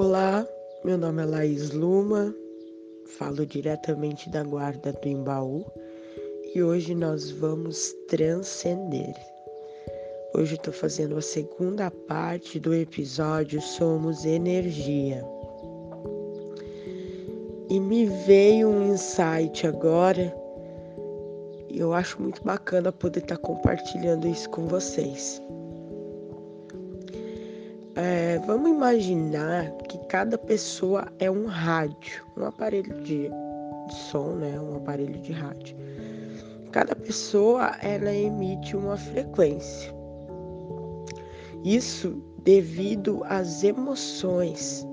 Olá, meu nome é Laís Luma, falo diretamente da Guarda do Embaú e hoje nós vamos transcender. Hoje estou fazendo a segunda parte do episódio Somos Energia. E me veio um insight agora e eu acho muito bacana poder estar tá compartilhando isso com vocês. É, vamos imaginar que cada pessoa é um rádio, um aparelho de, de som, né? Um aparelho de rádio. Cada pessoa ela emite uma frequência. Isso devido às emoções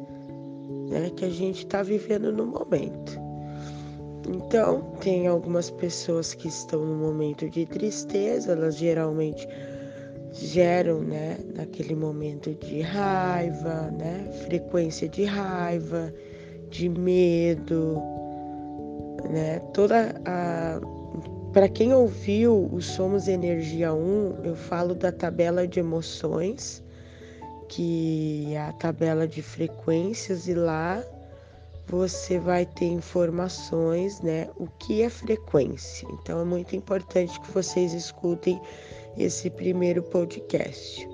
né, que a gente está vivendo no momento. Então, tem algumas pessoas que estão no momento de tristeza, elas geralmente geram, né, naquele momento de raiva, né, frequência de raiva, de medo, né, toda a para quem ouviu o Somos Energia 1, eu falo da tabela de emoções, que é a tabela de frequências e lá você vai ter informações, né, o que é frequência. Então é muito importante que vocês escutem esse primeiro podcast.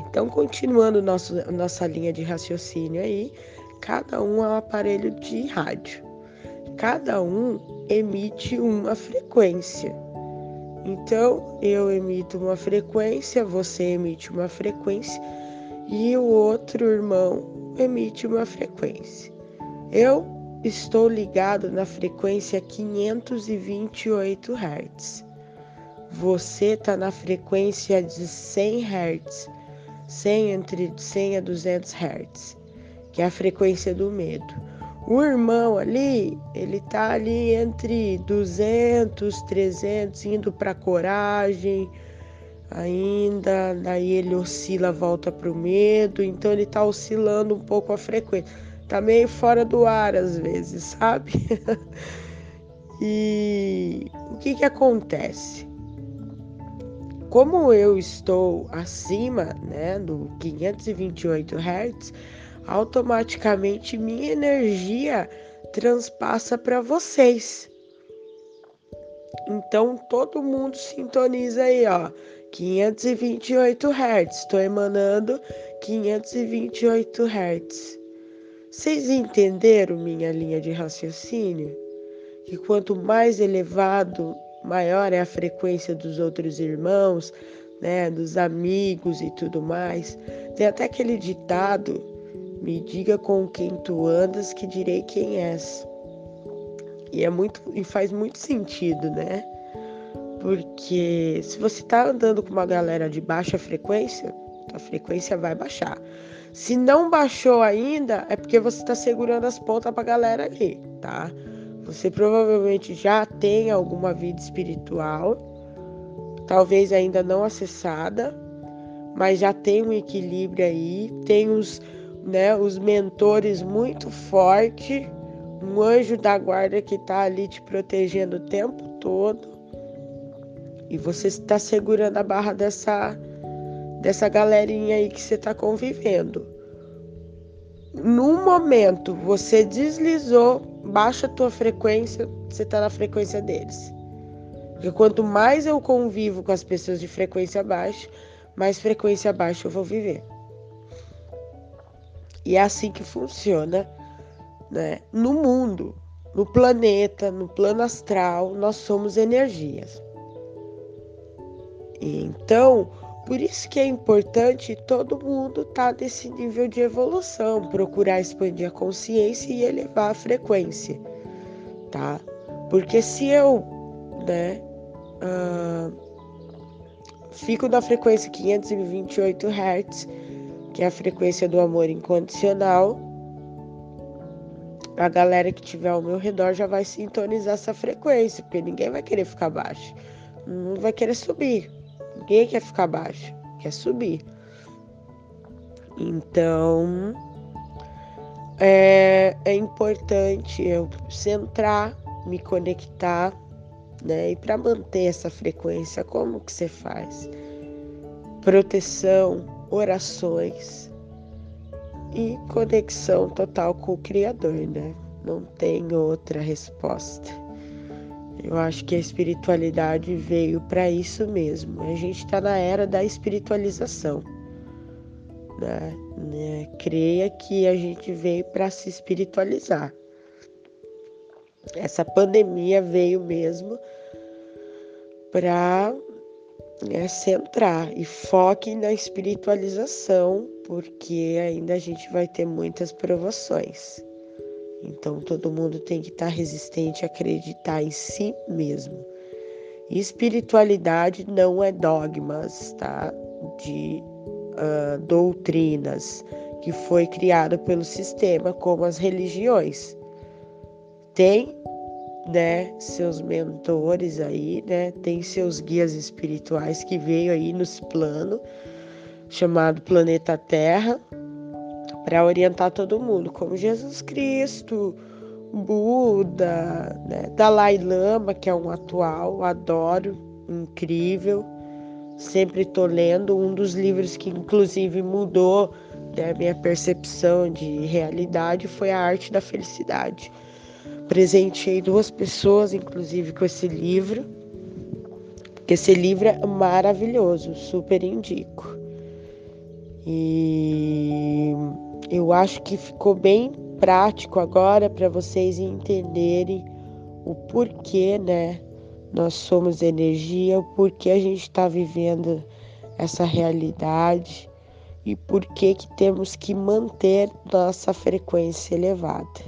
Então, continuando nosso, nossa linha de raciocínio aí, cada um é um aparelho de rádio. Cada um emite uma frequência. Então, eu emito uma frequência, você emite uma frequência e o outro irmão emite uma frequência. Eu estou ligado na frequência 528 Hz você está na frequência de 100 Hz, 100 entre 100 a 200 Hz, que é a frequência do medo. O irmão ali, ele tá ali entre 200, 300, indo para coragem, ainda, daí ele oscila, volta para o medo, então ele tá oscilando um pouco a frequência. Tá meio fora do ar às vezes, sabe? e o que que acontece? Como eu estou acima né, do 528 Hz, automaticamente minha energia transpassa para vocês. Então todo mundo sintoniza aí, ó. 528 Hz. Estou emanando 528 Hz. Vocês entenderam minha linha de raciocínio? Que quanto mais elevado maior é a frequência dos outros irmãos, né, dos amigos e tudo mais. Tem até aquele ditado: me diga com quem tu andas, que direi quem és. E é muito e faz muito sentido, né? Porque se você está andando com uma galera de baixa frequência, a frequência vai baixar. Se não baixou ainda, é porque você está segurando as pontas para a galera ali, tá? Você provavelmente já tem alguma vida espiritual, talvez ainda não acessada, mas já tem um equilíbrio aí, tem os, né, os mentores muito forte, um anjo da guarda que está ali te protegendo o tempo todo. E você está segurando a barra dessa dessa galerinha aí que você está convivendo. Num momento você deslizou baixa a tua frequência, você está na frequência deles. Porque quanto mais eu convivo com as pessoas de frequência baixa, mais frequência baixa eu vou viver. E é assim que funciona né? no mundo, no planeta, no plano astral, nós somos energias. Então, por isso que é importante todo mundo estar tá nesse nível de evolução, procurar expandir a consciência e elevar a frequência, tá? Porque se eu, né, uh, fico na frequência 528 Hz, que é a frequência do amor incondicional, a galera que tiver ao meu redor já vai sintonizar essa frequência, porque ninguém vai querer ficar baixo, não vai querer subir. Ninguém quer ficar baixo, quer subir. Então, é, é importante eu centrar, me conectar, né? E para manter essa frequência, como que você faz? Proteção, orações, e conexão total com o Criador, né? Não tem outra resposta. Eu acho que a espiritualidade veio para isso mesmo. A gente está na era da espiritualização. Né? né? Creia que a gente veio para se espiritualizar. Essa pandemia veio mesmo para né, centrar e foque na espiritualização, porque ainda a gente vai ter muitas provações. Então todo mundo tem que estar resistente a acreditar em si mesmo. Espiritualidade não é dogmas, tá? De uh, doutrinas que foi criada pelo sistema, como as religiões. Tem, né, seus mentores aí, né? Tem seus guias espirituais que veio aí nos plano chamado planeta Terra para orientar todo mundo, como Jesus Cristo, Buda, né? Dalai Lama, que é um atual, adoro, incrível. Sempre estou lendo um dos livros que inclusive mudou né, minha percepção de realidade foi a arte da felicidade. Presenteei duas pessoas, inclusive, com esse livro, porque esse livro é maravilhoso, super indico. E eu acho que ficou bem prático agora para vocês entenderem o porquê, né? Nós somos energia, o porquê a gente está vivendo essa realidade e por que que temos que manter nossa frequência elevada,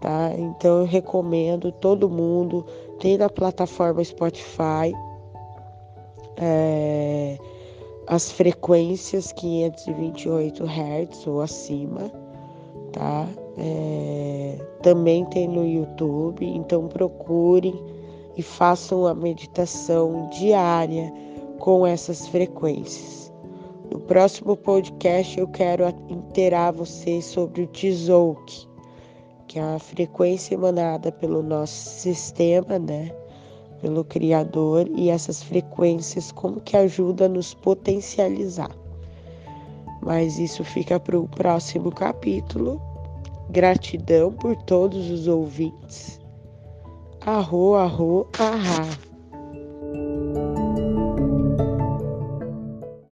tá? Então eu recomendo todo mundo tem na plataforma Spotify é, as frequências 528 Hz ou acima, tá? É, também tem no YouTube, então procurem e façam a meditação diária com essas frequências. No próximo podcast eu quero interar vocês sobre o Tzolk'in, que é a frequência emanada pelo nosso sistema, né? Pelo Criador e essas frequências como que ajuda a nos potencializar. Mas isso fica para o próximo capítulo. Gratidão por todos os ouvintes. Arro, arro, arra.